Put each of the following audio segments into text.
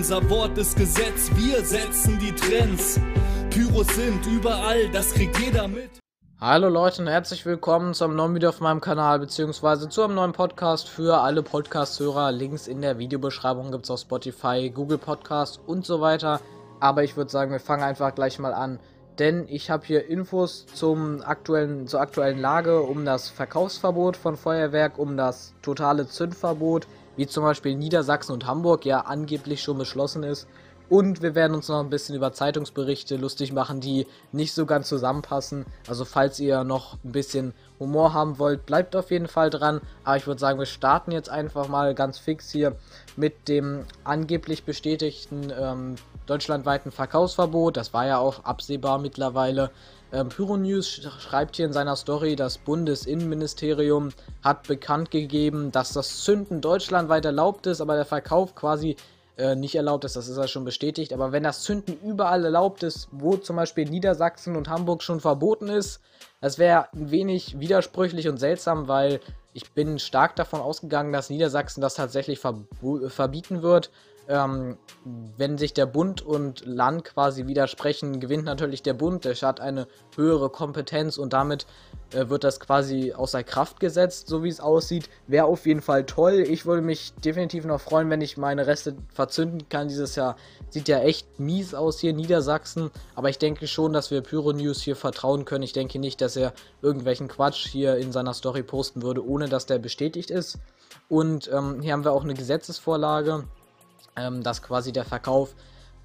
Unser Wort ist Gesetz, wir setzen die Trends. Pyros sind überall, das kriegt jeder mit. Hallo Leute und herzlich willkommen zu einem neuen Video auf meinem Kanal, beziehungsweise zu einem neuen Podcast für alle Podcast-Hörer. Links in der Videobeschreibung gibt es auf Spotify, Google Podcast und so weiter. Aber ich würde sagen, wir fangen einfach gleich mal an. Denn ich habe hier Infos zum aktuellen, zur aktuellen Lage um das Verkaufsverbot von Feuerwerk, um das totale Zündverbot, wie zum Beispiel Niedersachsen und Hamburg ja angeblich schon beschlossen ist. Und wir werden uns noch ein bisschen über Zeitungsberichte lustig machen, die nicht so ganz zusammenpassen. Also falls ihr noch ein bisschen Humor haben wollt, bleibt auf jeden Fall dran. Aber ich würde sagen, wir starten jetzt einfach mal ganz fix hier mit dem angeblich bestätigten ähm, deutschlandweiten Verkaufsverbot. Das war ja auch absehbar mittlerweile. Ähm, Pyronews schreibt hier in seiner Story, das Bundesinnenministerium hat bekannt gegeben, dass das Zünden deutschlandweit erlaubt ist, aber der Verkauf quasi äh, nicht erlaubt ist. Das ist ja schon bestätigt. Aber wenn das Zünden überall erlaubt ist, wo zum Beispiel Niedersachsen und Hamburg schon verboten ist, das wäre ein wenig widersprüchlich und seltsam, weil ich bin stark davon ausgegangen, dass Niedersachsen das tatsächlich verbieten wird. Ähm, wenn sich der Bund und Land quasi widersprechen, gewinnt natürlich der Bund. Der hat eine höhere Kompetenz und damit äh, wird das quasi außer Kraft gesetzt, so wie es aussieht. Wäre auf jeden Fall toll. Ich würde mich definitiv noch freuen, wenn ich meine Reste verzünden kann. Dieses Jahr sieht ja echt mies aus hier in Niedersachsen. Aber ich denke schon, dass wir Pyro News hier vertrauen können. Ich denke nicht, dass er irgendwelchen Quatsch hier in seiner Story posten würde, ohne dass der bestätigt ist. Und ähm, hier haben wir auch eine Gesetzesvorlage ähm, dass quasi der Verkauf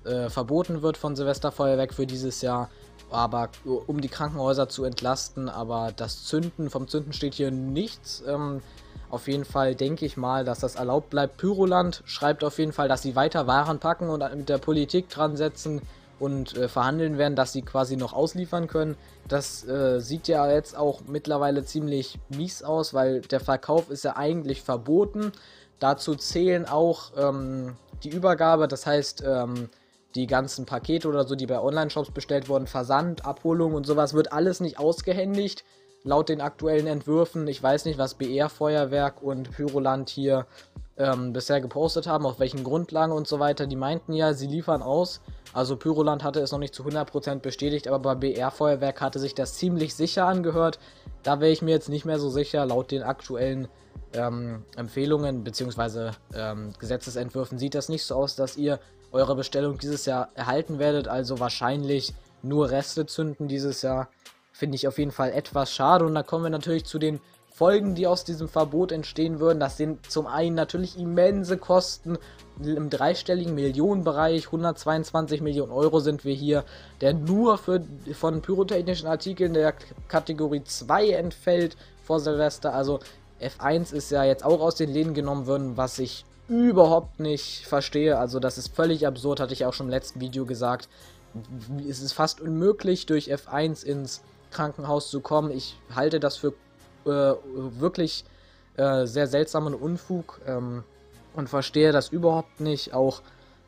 äh, verboten wird von Silvesterfeuerwerk für dieses Jahr, aber um die Krankenhäuser zu entlasten, aber das Zünden, vom Zünden steht hier nichts. Ähm, auf jeden Fall denke ich mal, dass das erlaubt bleibt. Pyroland schreibt auf jeden Fall, dass sie weiter Waren packen und mit der Politik dran setzen und äh, verhandeln werden, dass sie quasi noch ausliefern können. Das äh, sieht ja jetzt auch mittlerweile ziemlich mies aus, weil der Verkauf ist ja eigentlich verboten. Dazu zählen auch ähm, die Übergabe, das heißt, ähm, die ganzen Pakete oder so, die bei Online-Shops bestellt wurden, Versand, Abholung und sowas, wird alles nicht ausgehändigt. Laut den aktuellen Entwürfen, ich weiß nicht, was BR Feuerwerk und Pyroland hier ähm, bisher gepostet haben, auf welchen Grundlagen und so weiter. Die meinten ja, sie liefern aus. Also Pyroland hatte es noch nicht zu 100% bestätigt, aber bei BR Feuerwerk hatte sich das ziemlich sicher angehört. Da wäre ich mir jetzt nicht mehr so sicher, laut den aktuellen ähm, Empfehlungen bzw. Ähm, Gesetzesentwürfen sieht das nicht so aus, dass ihr eure Bestellung dieses Jahr erhalten werdet. Also wahrscheinlich nur Reste zünden dieses Jahr. Finde ich auf jeden Fall etwas schade. Und da kommen wir natürlich zu den Folgen, die aus diesem Verbot entstehen würden. Das sind zum einen natürlich immense Kosten im dreistelligen Millionenbereich. 122 Millionen Euro sind wir hier, der nur für, von pyrotechnischen Artikeln der Kategorie 2 entfällt vor Silvester. Also F1 ist ja jetzt auch aus den Läden genommen worden, was ich überhaupt nicht verstehe. Also das ist völlig absurd, hatte ich auch schon im letzten Video gesagt. Es ist fast unmöglich, durch F1 ins Krankenhaus zu kommen. Ich halte das für äh, wirklich äh, sehr seltsamen Unfug ähm, und verstehe das überhaupt nicht. Auch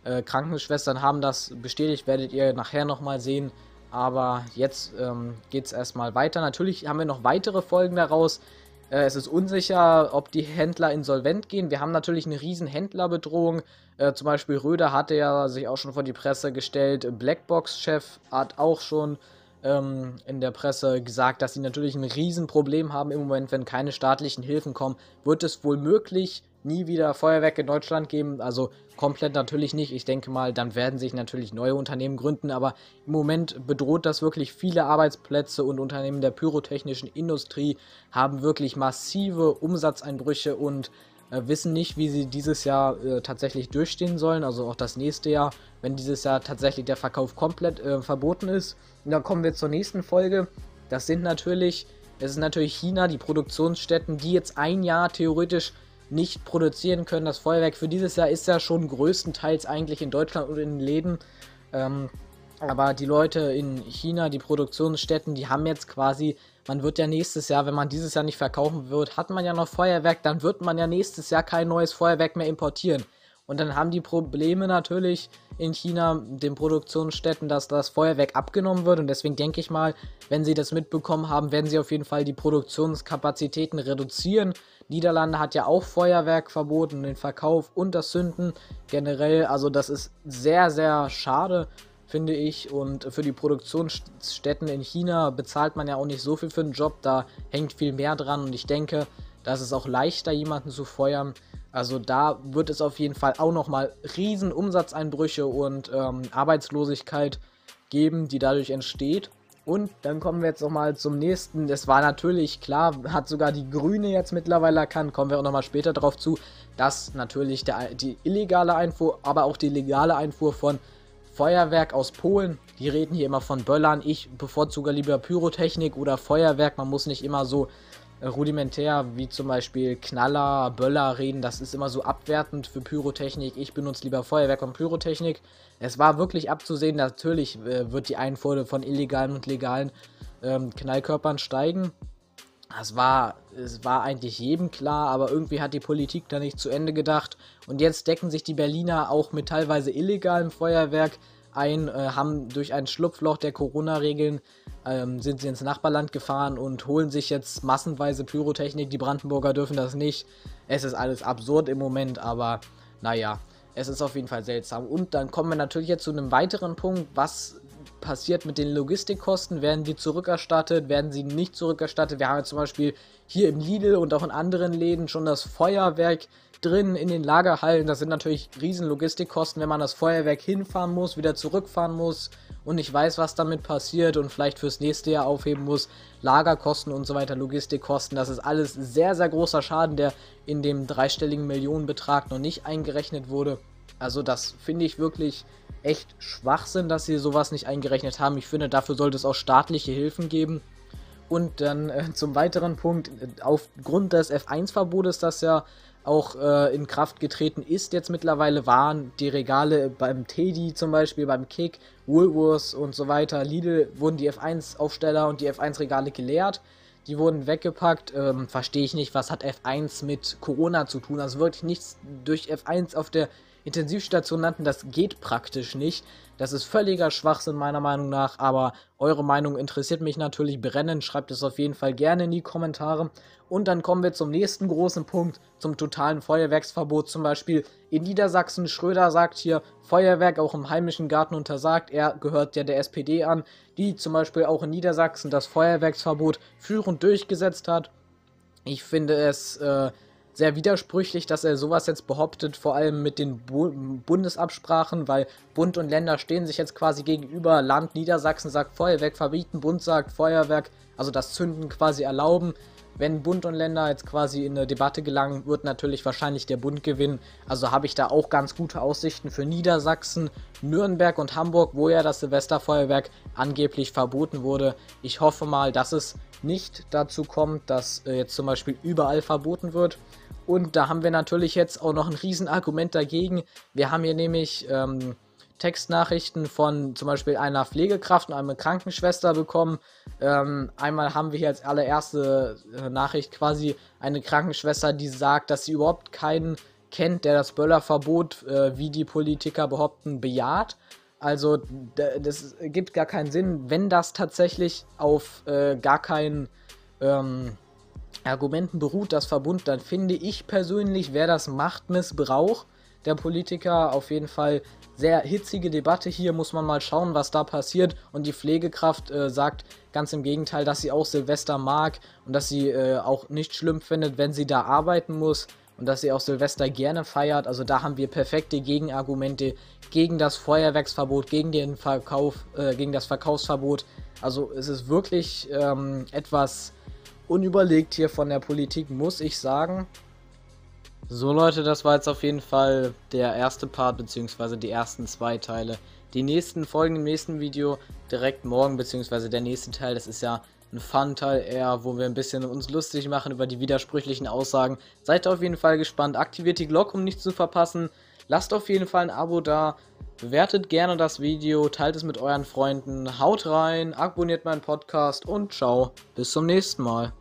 äh, Krankenschwestern haben das bestätigt, werdet ihr nachher nochmal sehen. Aber jetzt ähm, geht es erstmal weiter. Natürlich haben wir noch weitere Folgen daraus. Äh, es ist unsicher, ob die Händler insolvent gehen. Wir haben natürlich eine riesen Händlerbedrohung. Äh, zum Beispiel Röder hatte ja sich auch schon vor die Presse gestellt. Blackbox-Chef hat auch schon ähm, in der Presse gesagt, dass sie natürlich ein Riesenproblem haben im Moment, wenn keine staatlichen Hilfen kommen. Wird es wohl möglich, nie wieder Feuerwerk in Deutschland geben. Also komplett natürlich nicht. Ich denke mal, dann werden sich natürlich neue Unternehmen gründen, aber im Moment bedroht das wirklich viele Arbeitsplätze und Unternehmen der pyrotechnischen Industrie haben wirklich massive Umsatzeinbrüche und wissen nicht, wie sie dieses Jahr äh, tatsächlich durchstehen sollen, also auch das nächste Jahr, wenn dieses Jahr tatsächlich der Verkauf komplett äh, verboten ist. Und dann kommen wir zur nächsten Folge. Das sind natürlich, es ist natürlich China, die Produktionsstätten, die jetzt ein Jahr theoretisch nicht produzieren können. Das Feuerwerk für dieses Jahr ist ja schon größtenteils eigentlich in Deutschland und in den Läden. Ähm, aber die Leute in China, die Produktionsstätten, die haben jetzt quasi, man wird ja nächstes Jahr, wenn man dieses Jahr nicht verkaufen wird, hat man ja noch Feuerwerk, dann wird man ja nächstes Jahr kein neues Feuerwerk mehr importieren. Und dann haben die Probleme natürlich in China, den Produktionsstätten, dass das Feuerwerk abgenommen wird. Und deswegen denke ich mal, wenn sie das mitbekommen haben, werden sie auf jeden Fall die Produktionskapazitäten reduzieren. Niederlande hat ja auch Feuerwerk verboten, den Verkauf und das Zünden generell. Also das ist sehr, sehr schade, finde ich. Und für die Produktionsstätten in China bezahlt man ja auch nicht so viel für den Job. Da hängt viel mehr dran. Und ich denke, da ist es auch leichter, jemanden zu feuern. Also da wird es auf jeden Fall auch nochmal riesen Umsatzeinbrüche und ähm, Arbeitslosigkeit geben, die dadurch entsteht. Und dann kommen wir jetzt nochmal zum nächsten. Das war natürlich klar, hat sogar die Grüne jetzt mittlerweile erkannt, kommen wir auch nochmal später darauf zu, dass natürlich der, die illegale Einfuhr, aber auch die legale Einfuhr von Feuerwerk aus Polen, die reden hier immer von Böllern. Ich bevorzuge lieber Pyrotechnik oder Feuerwerk. Man muss nicht immer so rudimentär wie zum Beispiel Knaller, Böller reden. Das ist immer so abwertend für Pyrotechnik. Ich benutze lieber Feuerwerk und Pyrotechnik. Es war wirklich abzusehen, natürlich äh, wird die Einfuhr von illegalen und legalen ähm, Knallkörpern steigen. Das war, es war eigentlich jedem klar, aber irgendwie hat die Politik da nicht zu Ende gedacht. Und jetzt decken sich die Berliner auch mit teilweise illegalem Feuerwerk ein, äh, haben durch ein Schlupfloch der Corona-Regeln ähm, sind sie ins Nachbarland gefahren und holen sich jetzt massenweise Pyrotechnik. Die Brandenburger dürfen das nicht. Es ist alles absurd im Moment, aber naja, es ist auf jeden Fall seltsam. Und dann kommen wir natürlich jetzt zu einem weiteren Punkt. Was passiert mit den Logistikkosten? Werden die zurückerstattet? Werden sie nicht zurückerstattet? Wir haben jetzt zum Beispiel hier im Lidl und auch in anderen Läden schon das Feuerwerk drin in den Lagerhallen. Das sind natürlich riesen Logistikkosten, wenn man das Feuerwerk hinfahren muss, wieder zurückfahren muss und nicht weiß, was damit passiert und vielleicht fürs nächste Jahr aufheben muss. Lagerkosten und so weiter, Logistikkosten, das ist alles sehr, sehr großer Schaden, der in dem dreistelligen Millionenbetrag noch nicht eingerechnet wurde. Also das finde ich wirklich echt Schwachsinn, dass sie sowas nicht eingerechnet haben. Ich finde, dafür sollte es auch staatliche Hilfen geben. Und dann äh, zum weiteren Punkt, aufgrund des F1-Verbotes, das ja auch äh, in Kraft getreten ist jetzt mittlerweile, waren die Regale beim Teddy zum Beispiel, beim Kick, Woolworths und so weiter, Lidl, wurden die F1-Aufsteller und die F1-Regale geleert. Die wurden weggepackt. Ähm, Verstehe ich nicht, was hat F1 mit Corona zu tun? Also wirklich nichts durch F1 auf der Intensivstation nannten, das geht praktisch nicht. Das ist völliger Schwachsinn meiner Meinung nach, aber eure Meinung interessiert mich natürlich brennend. Schreibt es auf jeden Fall gerne in die Kommentare. Und dann kommen wir zum nächsten großen Punkt, zum totalen Feuerwerksverbot. Zum Beispiel in Niedersachsen, Schröder sagt hier, Feuerwerk auch im heimischen Garten untersagt. Er gehört ja der SPD an, die zum Beispiel auch in Niedersachsen das Feuerwerksverbot führend durchgesetzt hat. Ich finde es äh, sehr widersprüchlich, dass er sowas jetzt behauptet, vor allem mit den Bu Bundesabsprachen, weil Bund und Länder stehen sich jetzt quasi gegenüber. Land Niedersachsen sagt Feuerwerk verbieten, Bund sagt Feuerwerk, also das Zünden quasi erlauben. Wenn Bund und Länder jetzt quasi in eine Debatte gelangen, wird natürlich wahrscheinlich der Bund gewinnen. Also habe ich da auch ganz gute Aussichten für Niedersachsen, Nürnberg und Hamburg, wo ja das Silvesterfeuerwerk angeblich verboten wurde. Ich hoffe mal, dass es nicht dazu kommt, dass äh, jetzt zum Beispiel überall verboten wird. Und da haben wir natürlich jetzt auch noch ein Riesenargument dagegen. Wir haben hier nämlich ähm, Textnachrichten von zum Beispiel einer Pflegekraft und einer Krankenschwester bekommen. Ähm, einmal haben wir hier als allererste äh, Nachricht quasi eine Krankenschwester, die sagt, dass sie überhaupt keinen kennt, der das Böllerverbot, äh, wie die Politiker behaupten, bejaht. Also das gibt gar keinen Sinn, wenn das tatsächlich auf äh, gar keinen ähm, Argumenten beruht, das Verbund, dann finde ich persönlich, wäre das Machtmissbrauch der Politiker auf jeden Fall sehr hitzige Debatte hier, muss man mal schauen, was da passiert. Und die Pflegekraft äh, sagt ganz im Gegenteil, dass sie auch Silvester mag und dass sie äh, auch nicht schlimm findet, wenn sie da arbeiten muss und dass sie auch Silvester gerne feiert. Also da haben wir perfekte Gegenargumente gegen das Feuerwerksverbot, gegen den Verkauf, äh, gegen das Verkaufsverbot. Also es ist wirklich ähm, etwas unüberlegt hier von der Politik, muss ich sagen. So Leute, das war jetzt auf jeden Fall der erste Part, beziehungsweise die ersten zwei Teile. Die nächsten Folgen im nächsten Video direkt morgen, beziehungsweise der nächste Teil, das ist ja ein Fun-Teil eher, wo wir ein bisschen uns lustig machen über die widersprüchlichen Aussagen. Seid auf jeden Fall gespannt, aktiviert die Glocke, um nichts zu verpassen. Lasst auf jeden Fall ein Abo da, bewertet gerne das Video, teilt es mit euren Freunden, haut rein, abonniert meinen Podcast und ciao, bis zum nächsten Mal.